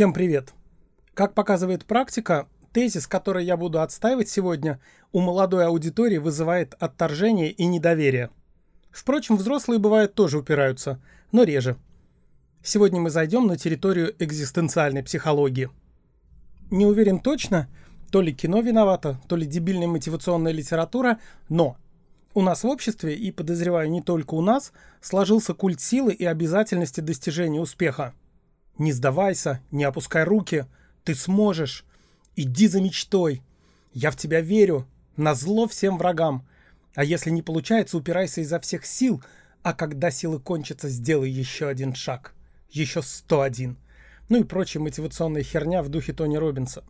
Всем привет! Как показывает практика, тезис, который я буду отстаивать сегодня, у молодой аудитории вызывает отторжение и недоверие. Впрочем, взрослые бывают тоже упираются, но реже. Сегодня мы зайдем на территорию экзистенциальной психологии. Не уверен точно, то ли кино виновато, то ли дебильная мотивационная литература, но у нас в обществе, и подозреваю не только у нас, сложился культ силы и обязательности достижения успеха. Не сдавайся, не опускай руки, ты сможешь. Иди за мечтой. Я в тебя верю. На зло всем врагам. А если не получается, упирайся изо всех сил, а когда силы кончатся, сделай еще один шаг. Еще 101. Ну и прочая мотивационная херня в духе Тони Робинса.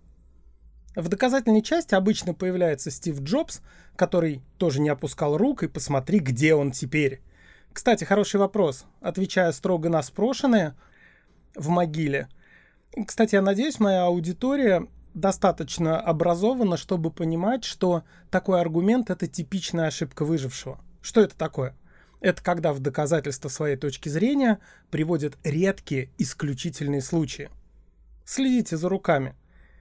В доказательной части обычно появляется Стив Джобс, который тоже не опускал рук, и посмотри, где он теперь. Кстати, хороший вопрос. Отвечая строго на спрошенное, в могиле. Кстати, я надеюсь, моя аудитория достаточно образована, чтобы понимать, что такой аргумент — это типичная ошибка выжившего. Что это такое? Это когда в доказательство своей точки зрения приводят редкие, исключительные случаи. Следите за руками.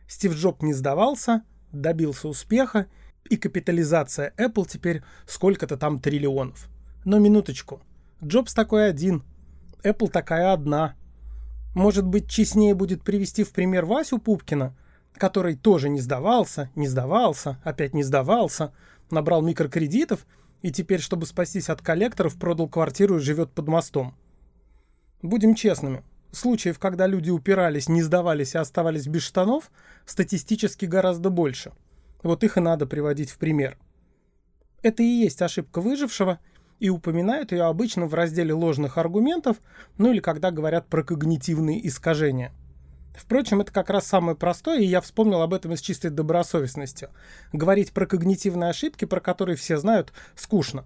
Стив Джоб не сдавался, добился успеха, и капитализация Apple теперь сколько-то там триллионов. Но минуточку. Джобс такой один, Apple такая одна. Может быть, честнее будет привести в пример Васю Пупкина, который тоже не сдавался, не сдавался, опять не сдавался, набрал микрокредитов и теперь, чтобы спастись от коллекторов, продал квартиру и живет под мостом. Будем честными, Случаев, когда люди упирались, не сдавались и оставались без штанов, статистически гораздо больше. Вот их и надо приводить в пример. Это и есть ошибка выжившего, и упоминают ее обычно в разделе ложных аргументов, ну или когда говорят про когнитивные искажения. Впрочем, это как раз самое простое, и я вспомнил об этом из чистой добросовестности. Говорить про когнитивные ошибки, про которые все знают, скучно.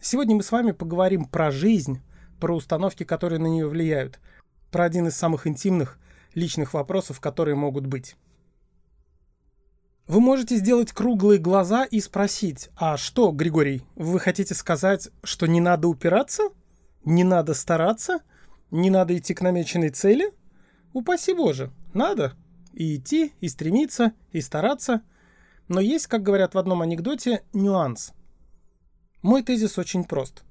Сегодня мы с вами поговорим про жизнь, про установки, которые на нее влияют – про один из самых интимных, личных вопросов, которые могут быть. Вы можете сделать круглые глаза и спросить, а что, Григорий, вы хотите сказать, что не надо упираться? Не надо стараться? Не надо идти к намеченной цели? Упаси Боже, надо. И идти, и стремиться, и стараться. Но есть, как говорят в одном анекдоте, нюанс. Мой тезис очень прост.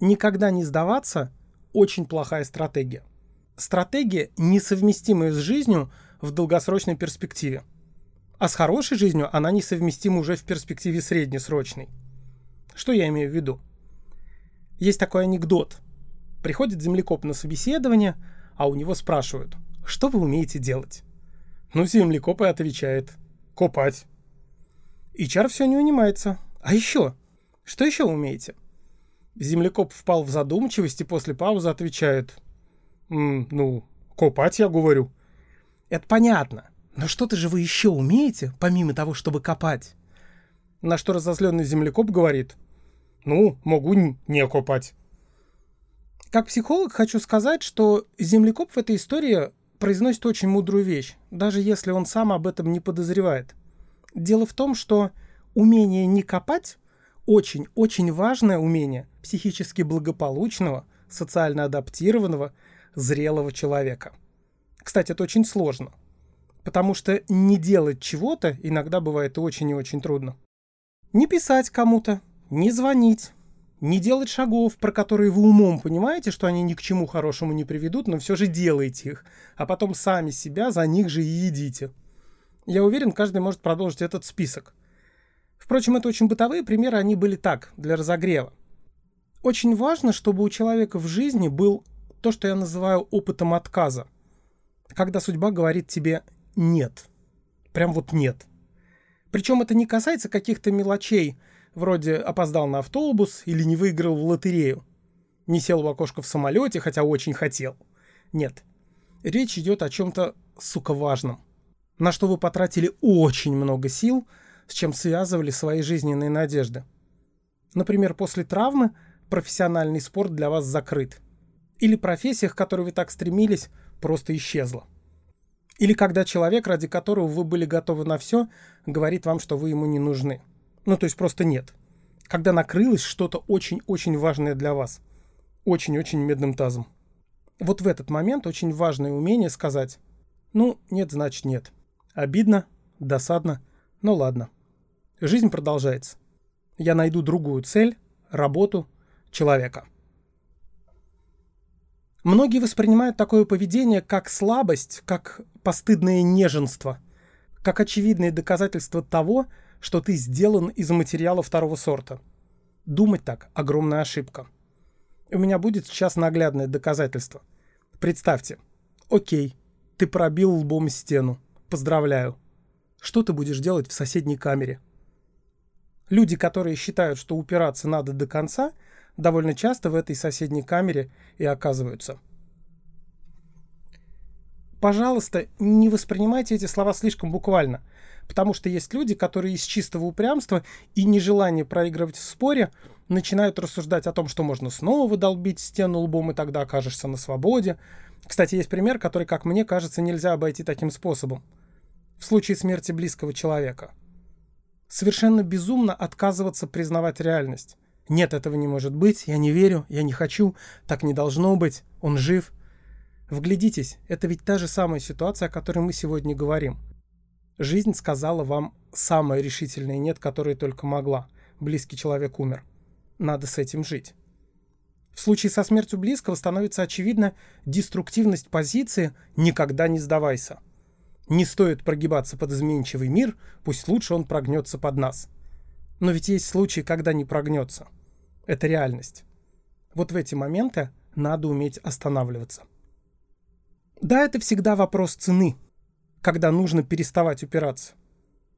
Никогда не сдаваться – очень плохая стратегия стратегия, несовместимая с жизнью в долгосрочной перспективе. А с хорошей жизнью она несовместима уже в перспективе среднесрочной. Что я имею в виду? Есть такой анекдот. Приходит землекоп на собеседование, а у него спрашивают, что вы умеете делать? Ну, землекоп и отвечает, копать. HR все не унимается. А еще? Что еще умеете? Землекоп впал в задумчивость и после паузы отвечает, ну, копать, я говорю. Это понятно. Но что-то же вы еще умеете, помимо того, чтобы копать? На что разозленный землекоп говорит, ну, могу не копать. Как психолог хочу сказать, что землекоп в этой истории произносит очень мудрую вещь, даже если он сам об этом не подозревает. Дело в том, что умение не копать очень-очень важное умение психически благополучного, социально адаптированного – зрелого человека. Кстати, это очень сложно, потому что не делать чего-то иногда бывает очень и очень трудно. Не писать кому-то, не звонить, не делать шагов, про которые вы умом понимаете, что они ни к чему хорошему не приведут, но все же делаете их, а потом сами себя за них же и едите. Я уверен, каждый может продолжить этот список. Впрочем, это очень бытовые примеры, они были так, для разогрева. Очень важно, чтобы у человека в жизни был то, что я называю опытом отказа. Когда судьба говорит тебе «нет». Прям вот «нет». Причем это не касается каких-то мелочей, вроде опоздал на автобус или не выиграл в лотерею. Не сел в окошко в самолете, хотя очень хотел. Нет. Речь идет о чем-то, сука, важном. На что вы потратили очень много сил, с чем связывали свои жизненные надежды. Например, после травмы профессиональный спорт для вас закрыт – или профессия, к которой вы так стремились, просто исчезла. Или когда человек, ради которого вы были готовы на все, говорит вам, что вы ему не нужны. Ну, то есть просто нет. Когда накрылось что-то очень-очень важное для вас. Очень-очень медным тазом. Вот в этот момент очень важное умение сказать Ну, нет, значит нет. Обидно, досадно, но ладно. Жизнь продолжается. Я найду другую цель, работу, человека. Многие воспринимают такое поведение как слабость, как постыдное неженство, как очевидное доказательство того, что ты сделан из материала второго сорта. Думать так – огромная ошибка. У меня будет сейчас наглядное доказательство. Представьте. Окей, ты пробил лбом стену. Поздравляю. Что ты будешь делать в соседней камере? Люди, которые считают, что упираться надо до конца – довольно часто в этой соседней камере и оказываются. Пожалуйста, не воспринимайте эти слова слишком буквально, потому что есть люди, которые из чистого упрямства и нежелания проигрывать в споре начинают рассуждать о том, что можно снова долбить стену лбом, и тогда окажешься на свободе. Кстати, есть пример, который, как мне кажется, нельзя обойти таким способом. В случае смерти близкого человека. Совершенно безумно отказываться признавать реальность. Нет, этого не может быть, я не верю, я не хочу, так не должно быть, он жив. Вглядитесь, это ведь та же самая ситуация, о которой мы сегодня говорим. Жизнь сказала вам самое решительное «нет», которое только могла. Близкий человек умер. Надо с этим жить. В случае со смертью близкого становится очевидна деструктивность позиции «никогда не сдавайся». Не стоит прогибаться под изменчивый мир, пусть лучше он прогнется под нас. Но ведь есть случаи, когда не прогнется. Это реальность. Вот в эти моменты надо уметь останавливаться. Да, это всегда вопрос цены, когда нужно переставать упираться.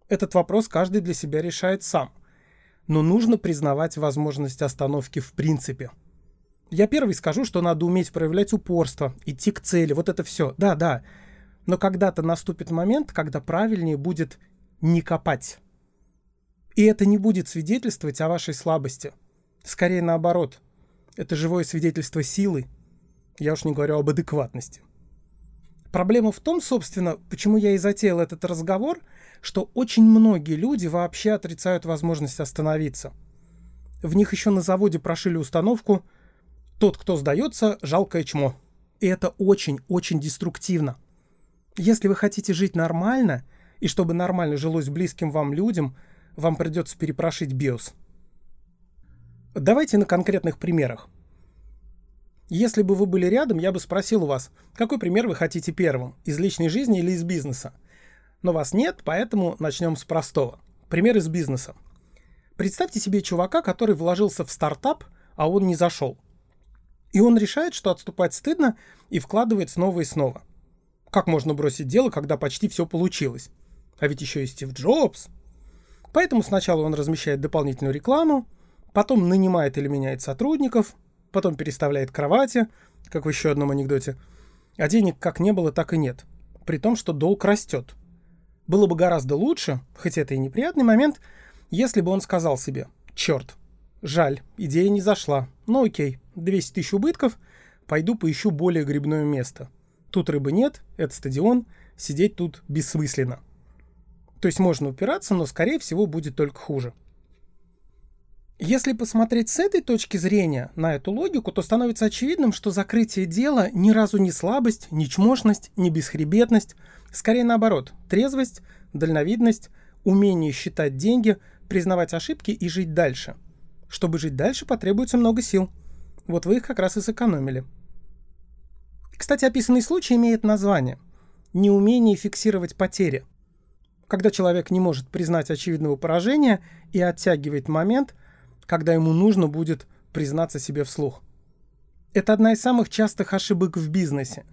Этот вопрос каждый для себя решает сам. Но нужно признавать возможность остановки в принципе. Я первый скажу, что надо уметь проявлять упорство, идти к цели, вот это все. Да, да. Но когда-то наступит момент, когда правильнее будет не копать. И это не будет свидетельствовать о вашей слабости. Скорее наоборот. Это живое свидетельство силы. Я уж не говорю об адекватности. Проблема в том, собственно, почему я и затеял этот разговор, что очень многие люди вообще отрицают возможность остановиться. В них еще на заводе прошили установку «Тот, кто сдается, жалкое чмо». И это очень-очень деструктивно. Если вы хотите жить нормально, и чтобы нормально жилось близким вам людям – вам придется перепрошить BIOS. Давайте на конкретных примерах. Если бы вы были рядом, я бы спросил у вас, какой пример вы хотите первым, из личной жизни или из бизнеса. Но вас нет, поэтому начнем с простого. Пример из бизнеса. Представьте себе чувака, который вложился в стартап, а он не зашел. И он решает, что отступать стыдно, и вкладывает снова и снова. Как можно бросить дело, когда почти все получилось? А ведь еще и Стив Джобс, Поэтому сначала он размещает дополнительную рекламу, потом нанимает или меняет сотрудников, потом переставляет кровати, как в еще одном анекдоте. А денег как не было, так и нет. При том, что долг растет. Было бы гораздо лучше, хоть это и неприятный момент, если бы он сказал себе «Черт, жаль, идея не зашла. Ну окей, 200 тысяч убытков, пойду поищу более грибное место. Тут рыбы нет, это стадион, сидеть тут бессмысленно». То есть можно упираться, но скорее всего будет только хуже. Если посмотреть с этой точки зрения на эту логику, то становится очевидным, что закрытие дела ни разу не слабость, не чмошность, не бесхребетность. Скорее наоборот, трезвость, дальновидность, умение считать деньги, признавать ошибки и жить дальше. Чтобы жить дальше, потребуется много сил. Вот вы их как раз и сэкономили. Кстати, описанный случай имеет название «Неумение фиксировать потери» когда человек не может признать очевидного поражения и оттягивает момент, когда ему нужно будет признаться себе вслух. Это одна из самых частых ошибок в бизнесе.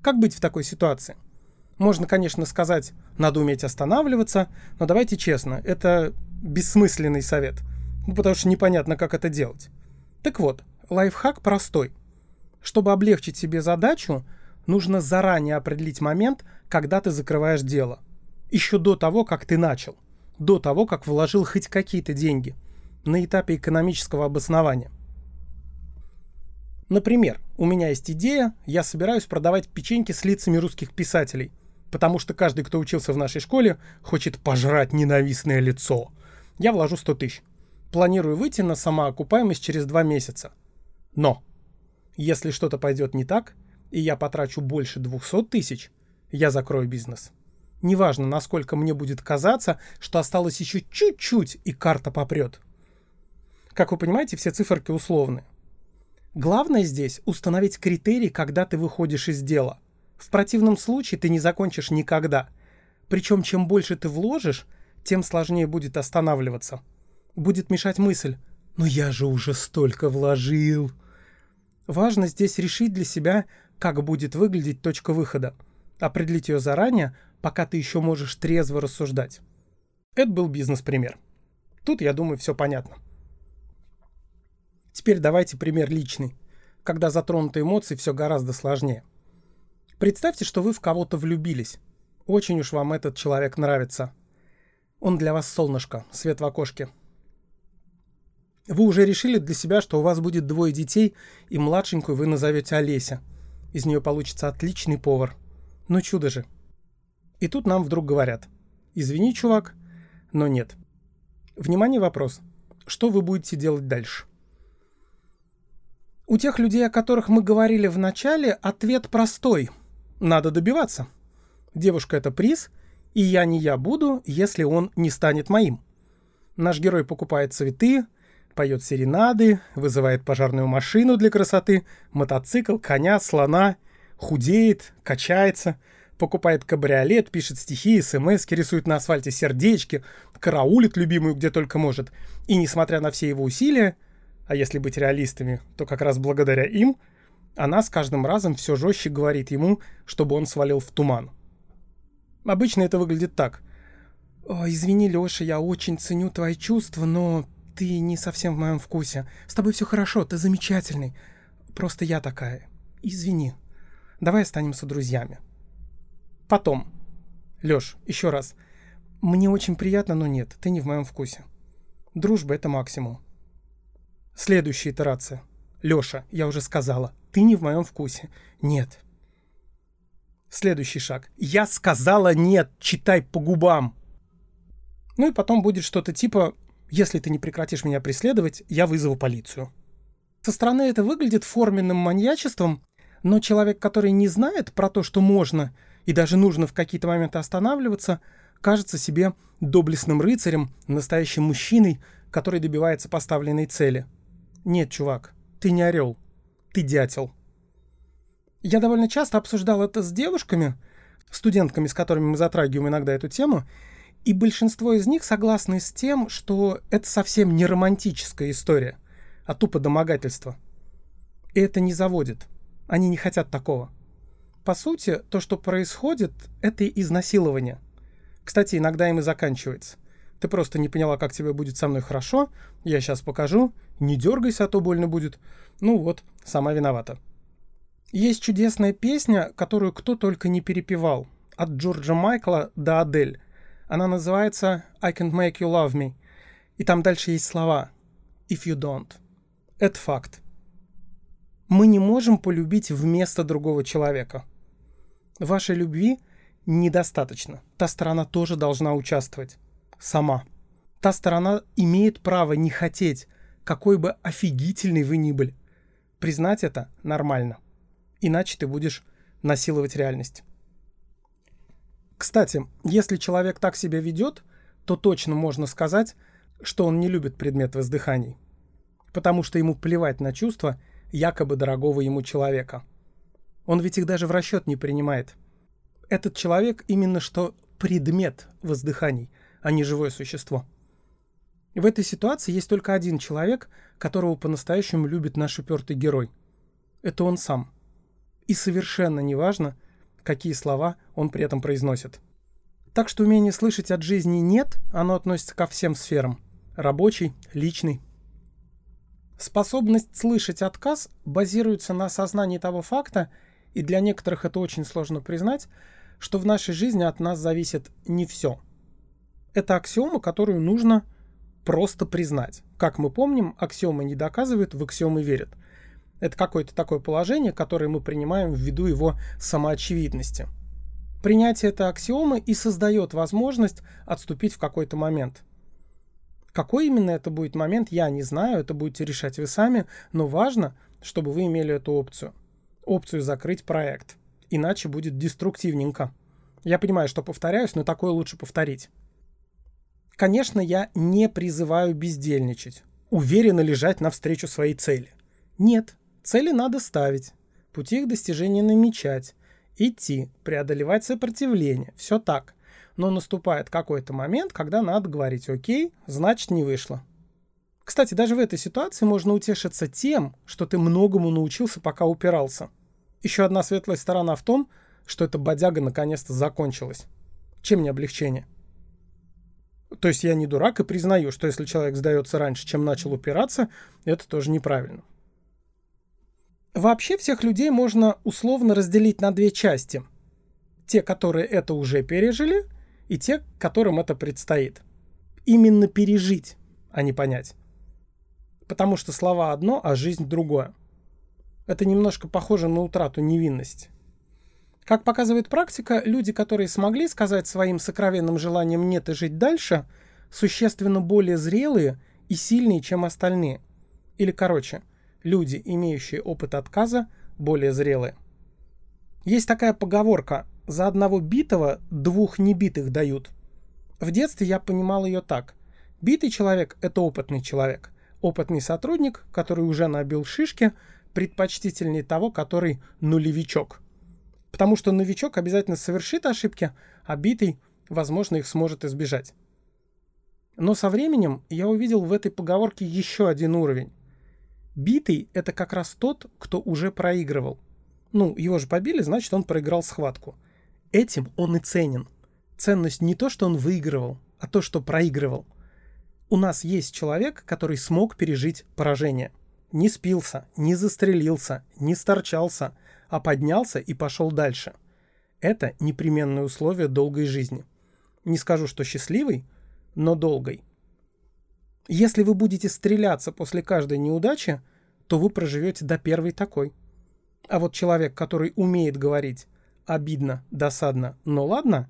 Как быть в такой ситуации? Можно, конечно, сказать, надо уметь останавливаться, но давайте честно, это бессмысленный совет, ну, потому что непонятно, как это делать. Так вот, лайфхак простой. Чтобы облегчить себе задачу, нужно заранее определить момент, когда ты закрываешь дело – еще до того, как ты начал, до того, как вложил хоть какие-то деньги на этапе экономического обоснования. Например, у меня есть идея, я собираюсь продавать печеньки с лицами русских писателей, потому что каждый, кто учился в нашей школе, хочет пожрать ненавистное лицо. Я вложу 100 тысяч. Планирую выйти на самоокупаемость через два месяца. Но, если что-то пойдет не так, и я потрачу больше 200 тысяч, я закрою бизнес. Неважно, насколько мне будет казаться, что осталось еще чуть-чуть, и карта попрет. Как вы понимаете, все циферки условны. Главное здесь установить критерий, когда ты выходишь из дела. В противном случае ты не закончишь никогда. Причем чем больше ты вложишь, тем сложнее будет останавливаться. Будет мешать мысль «но я же уже столько вложил». Важно здесь решить для себя, как будет выглядеть точка выхода. Определить ее заранее, пока ты еще можешь трезво рассуждать. Это был бизнес-пример. Тут, я думаю, все понятно. Теперь давайте пример личный. Когда затронуты эмоции, все гораздо сложнее. Представьте, что вы в кого-то влюбились. Очень уж вам этот человек нравится. Он для вас солнышко, свет в окошке. Вы уже решили для себя, что у вас будет двое детей, и младшенькую вы назовете Олеся. Из нее получится отличный повар. Ну чудо же. И тут нам вдруг говорят. Извини, чувак, но нет. Внимание, вопрос. Что вы будете делать дальше? У тех людей, о которых мы говорили в начале, ответ простой. Надо добиваться. Девушка — это приз, и я не я буду, если он не станет моим. Наш герой покупает цветы, поет серенады, вызывает пожарную машину для красоты, мотоцикл, коня, слона, худеет, качается — покупает кабриолет, пишет стихи, смс, рисует на асфальте сердечки, караулит любимую где только может. И несмотря на все его усилия, а если быть реалистами, то как раз благодаря им, она с каждым разом все жестче говорит ему, чтобы он свалил в туман. Обычно это выглядит так. «О, извини, Леша, я очень ценю твои чувства, но ты не совсем в моем вкусе. С тобой все хорошо, ты замечательный. Просто я такая. Извини. Давай останемся друзьями». Потом. Лёш, еще раз. Мне очень приятно, но нет, ты не в моем вкусе. Дружба — это максимум. Следующая итерация. Лёша, я уже сказала, ты не в моем вкусе. Нет. Следующий шаг. Я сказала нет, читай по губам. Ну и потом будет что-то типа «Если ты не прекратишь меня преследовать, я вызову полицию». Со стороны это выглядит форменным маньячеством, но человек, который не знает про то, что можно – и даже нужно в какие-то моменты останавливаться, кажется себе доблестным рыцарем, настоящим мужчиной, который добивается поставленной цели. Нет, чувак, ты не орел, ты дятел. Я довольно часто обсуждал это с девушками, студентками, с которыми мы затрагиваем иногда эту тему, и большинство из них согласны с тем, что это совсем не романтическая история, а тупо домогательство. И это не заводит. Они не хотят такого. По сути, то, что происходит, это изнасилование. Кстати, иногда им и заканчивается. Ты просто не поняла, как тебе будет со мной хорошо. Я сейчас покажу. Не дергайся, а то больно будет. Ну вот, сама виновата. Есть чудесная песня, которую кто только не перепевал. От Джорджа Майкла до Адель. Она называется «I can't make you love me». И там дальше есть слова «if you don't». Это факт. Мы не можем полюбить вместо другого человека. Вашей любви недостаточно. Та сторона тоже должна участвовать. Сама. Та сторона имеет право не хотеть, какой бы офигительный вы ни были. Признать это нормально. Иначе ты будешь насиловать реальность. Кстати, если человек так себя ведет, то точно можно сказать, что он не любит предмет воздыханий. Потому что ему плевать на чувства якобы дорогого ему человека. Он ведь их даже в расчет не принимает. Этот человек именно что предмет воздыханий, а не живое существо. В этой ситуации есть только один человек, которого по-настоящему любит наш упертый герой. Это он сам. И совершенно неважно, какие слова он при этом произносит. Так что умение слышать от жизни «нет», оно относится ко всем сферам. Рабочий, личный, Способность слышать отказ базируется на осознании того факта, и для некоторых это очень сложно признать, что в нашей жизни от нас зависит не все. Это аксиома, которую нужно просто признать. Как мы помним, аксиомы не доказывают, в аксиомы верят. Это какое-то такое положение, которое мы принимаем ввиду его самоочевидности. Принятие этой аксиомы и создает возможность отступить в какой-то момент – какой именно это будет момент, я не знаю, это будете решать вы сами, но важно, чтобы вы имели эту опцию. Опцию закрыть проект. Иначе будет деструктивненько. Я понимаю, что повторяюсь, но такое лучше повторить. Конечно, я не призываю бездельничать, уверенно лежать навстречу своей цели. Нет, цели надо ставить, пути их достижения намечать, идти, преодолевать сопротивление, все так. Но наступает какой-то момент, когда надо говорить «Окей, значит не вышло». Кстати, даже в этой ситуации можно утешиться тем, что ты многому научился, пока упирался. Еще одна светлая сторона в том, что эта бодяга наконец-то закончилась. Чем не облегчение? То есть я не дурак и признаю, что если человек сдается раньше, чем начал упираться, это тоже неправильно. Вообще всех людей можно условно разделить на две части. Те, которые это уже пережили, и те, которым это предстоит. Именно пережить, а не понять. Потому что слова одно, а жизнь другое. Это немножко похоже на утрату невинности. Как показывает практика, люди, которые смогли сказать своим сокровенным желанием «нет» и жить дальше, существенно более зрелые и сильные, чем остальные. Или короче, люди, имеющие опыт отказа, более зрелые. Есть такая поговорка «за одного битого двух небитых дают». В детстве я понимал ее так. Битый человек – это опытный человек. Опытный сотрудник, который уже набил шишки, предпочтительнее того, который нулевичок – Потому что новичок обязательно совершит ошибки, а битый, возможно, их сможет избежать. Но со временем я увидел в этой поговорке еще один уровень. Битый — это как раз тот, кто уже проигрывал. Ну, его же побили, значит, он проиграл схватку. Этим он и ценен. Ценность не то, что он выигрывал, а то, что проигрывал. У нас есть человек, который смог пережить поражение. Не спился, не застрелился, не сторчался — а поднялся и пошел дальше. Это непременное условие долгой жизни. Не скажу, что счастливой, но долгой. Если вы будете стреляться после каждой неудачи, то вы проживете до первой такой. А вот человек, который умеет говорить обидно, досадно, но ладно,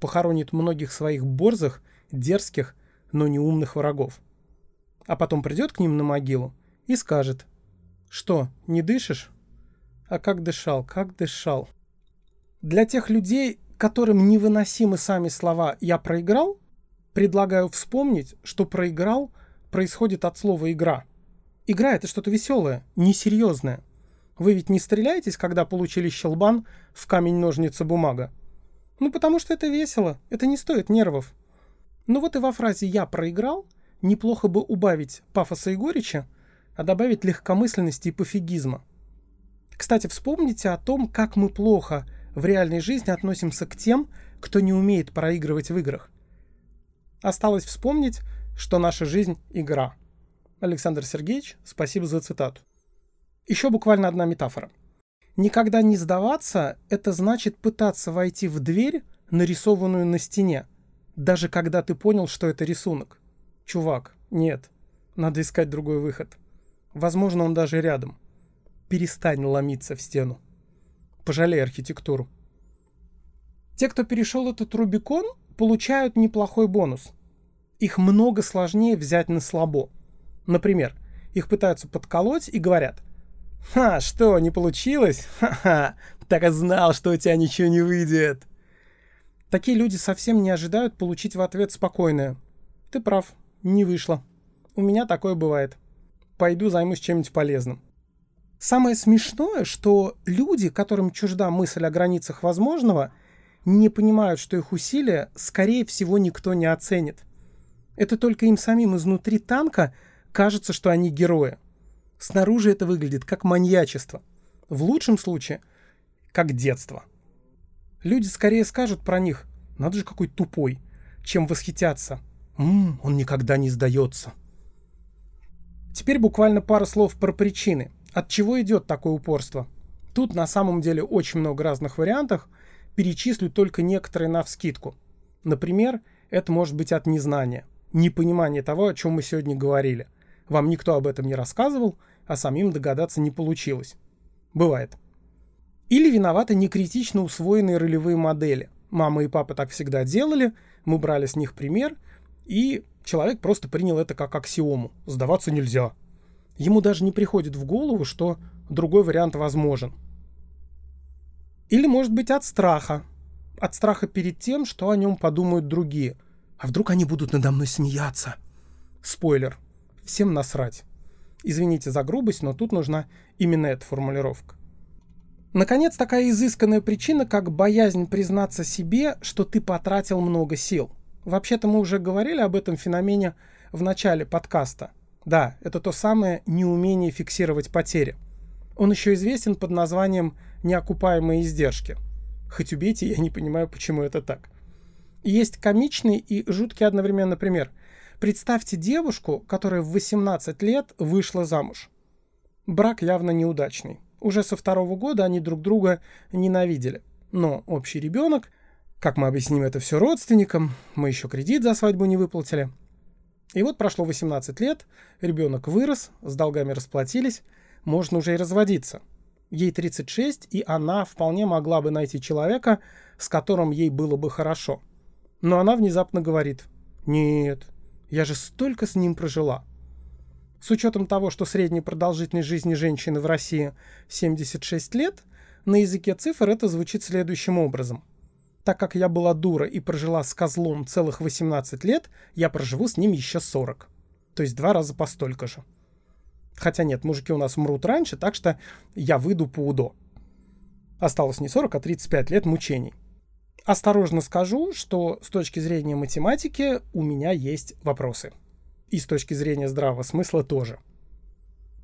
похоронит многих своих борзых, дерзких, но неумных врагов. А потом придет к ним на могилу и скажет, что, не дышишь? А как дышал, как дышал. Для тех людей, которым невыносимы сами слова «я проиграл», предлагаю вспомнить, что проиграл происходит от слова «игра». Игра — это что-то веселое, несерьезное. Вы ведь не стреляетесь, когда получили щелбан в камень-ножницы-бумага? Ну, потому что это весело, это не стоит нервов. Ну вот и во фразе «я проиграл» неплохо бы убавить пафоса и горечи, а добавить легкомысленности и пофигизма. Кстати, вспомните о том, как мы плохо в реальной жизни относимся к тем, кто не умеет проигрывать в играх. Осталось вспомнить, что наша жизнь — игра. Александр Сергеевич, спасибо за цитату. Еще буквально одна метафора. Никогда не сдаваться — это значит пытаться войти в дверь, нарисованную на стене, даже когда ты понял, что это рисунок. Чувак, нет, надо искать другой выход. Возможно, он даже рядом перестань ломиться в стену. Пожалей архитектуру. Те, кто перешел этот Рубикон, получают неплохой бонус. Их много сложнее взять на слабо. Например, их пытаются подколоть и говорят «Ха, что, не получилось? Ха-ха, так и знал, что у тебя ничего не выйдет». Такие люди совсем не ожидают получить в ответ спокойное «Ты прав, не вышло. У меня такое бывает. Пойду займусь чем-нибудь полезным». Самое смешное, что люди, которым чужда мысль о границах возможного, не понимают, что их усилия, скорее всего, никто не оценит. Это только им самим изнутри танка кажется, что они герои. Снаружи это выглядит как маньячество. В лучшем случае, как детство. Люди скорее скажут про них «надо же какой тупой», чем восхитятся «Ммм, он никогда не сдается». Теперь буквально пара слов про причины – от чего идет такое упорство? Тут на самом деле очень много разных вариантов, перечислю только некоторые на вскидку. Например, это может быть от незнания, непонимания того, о чем мы сегодня говорили. Вам никто об этом не рассказывал, а самим догадаться не получилось. Бывает. Или виноваты некритично усвоенные ролевые модели. Мама и папа так всегда делали, мы брали с них пример, и человек просто принял это как аксиому. Сдаваться нельзя, ему даже не приходит в голову, что другой вариант возможен. Или может быть от страха. от страха перед тем, что о нем подумают другие. А вдруг они будут надо мной смеяться? Спойлер. Всем насрать. Извините за грубость, но тут нужна именно эта формулировка. Наконец, такая изысканная причина, как боязнь признаться себе, что ты потратил много сил. Вообще-то мы уже говорили об этом феномене в начале подкаста. Да, это то самое неумение фиксировать потери. Он еще известен под названием «неокупаемые издержки». Хоть убейте, я не понимаю, почему это так. Есть комичный и жуткий одновременно пример. Представьте девушку, которая в 18 лет вышла замуж. Брак явно неудачный. Уже со второго года они друг друга ненавидели. Но общий ребенок, как мы объясним это все родственникам, мы еще кредит за свадьбу не выплатили. И вот прошло 18 лет, ребенок вырос, с долгами расплатились, можно уже и разводиться. Ей 36, и она вполне могла бы найти человека, с которым ей было бы хорошо. Но она внезапно говорит, нет, я же столько с ним прожила. С учетом того, что средняя продолжительность жизни женщины в России 76 лет, на языке цифр это звучит следующим образом. Так как я была дура и прожила с козлом целых 18 лет, я проживу с ним еще 40. То есть два раза по столько же. Хотя нет, мужики у нас мрут раньше, так что я выйду по УДО. Осталось не 40, а 35 лет мучений. Осторожно скажу, что с точки зрения математики у меня есть вопросы. И с точки зрения здравого смысла тоже.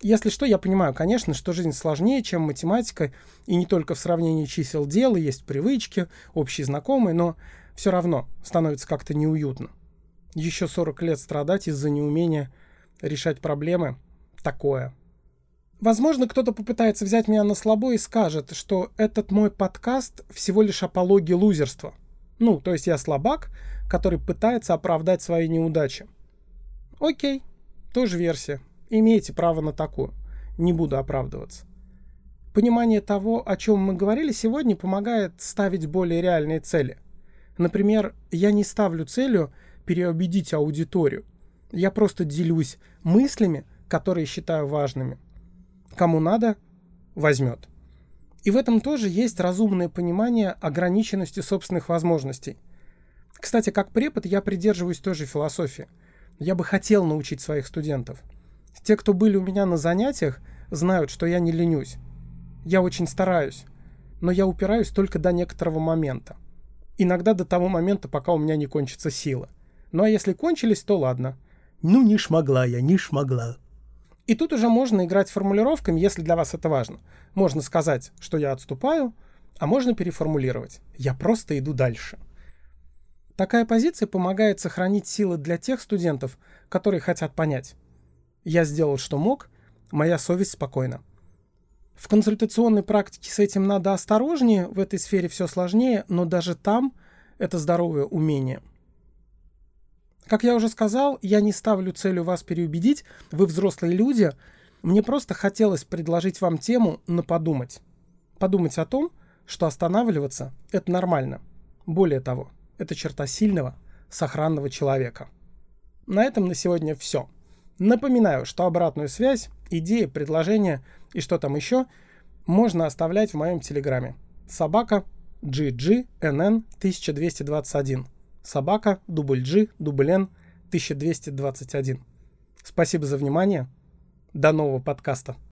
Если что, я понимаю, конечно, что жизнь сложнее, чем математика, и не только в сравнении чисел дела, есть привычки, общие знакомые, но все равно становится как-то неуютно. Еще 40 лет страдать из-за неумения решать проблемы – такое. Возможно, кто-то попытается взять меня на слабо и скажет, что этот мой подкаст всего лишь апология лузерства. Ну, то есть я слабак, который пытается оправдать свои неудачи. Окей, тоже версия. Имеете право на такую. Не буду оправдываться. Понимание того, о чем мы говорили сегодня, помогает ставить более реальные цели. Например, я не ставлю целью переубедить аудиторию. Я просто делюсь мыслями, которые считаю важными. Кому надо, возьмет. И в этом тоже есть разумное понимание ограниченности собственных возможностей. Кстати, как препод я придерживаюсь той же философии – я бы хотел научить своих студентов. Те, кто были у меня на занятиях, знают, что я не ленюсь. Я очень стараюсь, но я упираюсь только до некоторого момента. Иногда до того момента, пока у меня не кончится сила. Ну а если кончились, то ладно. Ну не шмогла я, не шмогла. И тут уже можно играть формулировками, если для вас это важно. Можно сказать, что я отступаю, а можно переформулировать. Я просто иду дальше. Такая позиция помогает сохранить силы для тех студентов, которые хотят понять. Я сделал, что мог, моя совесть спокойна. В консультационной практике с этим надо осторожнее, в этой сфере все сложнее, но даже там это здоровое умение. Как я уже сказал, я не ставлю целью вас переубедить, вы взрослые люди. Мне просто хотелось предложить вам тему на подумать. Подумать о том, что останавливаться – это нормально. Более того – это черта сильного, сохранного человека. На этом на сегодня все. Напоминаю, что обратную связь, идеи, предложения и что там еще можно оставлять в моем телеграме. Собака GGNN 1221. Собака дубль G дубль N 1221. Спасибо за внимание. До нового подкаста.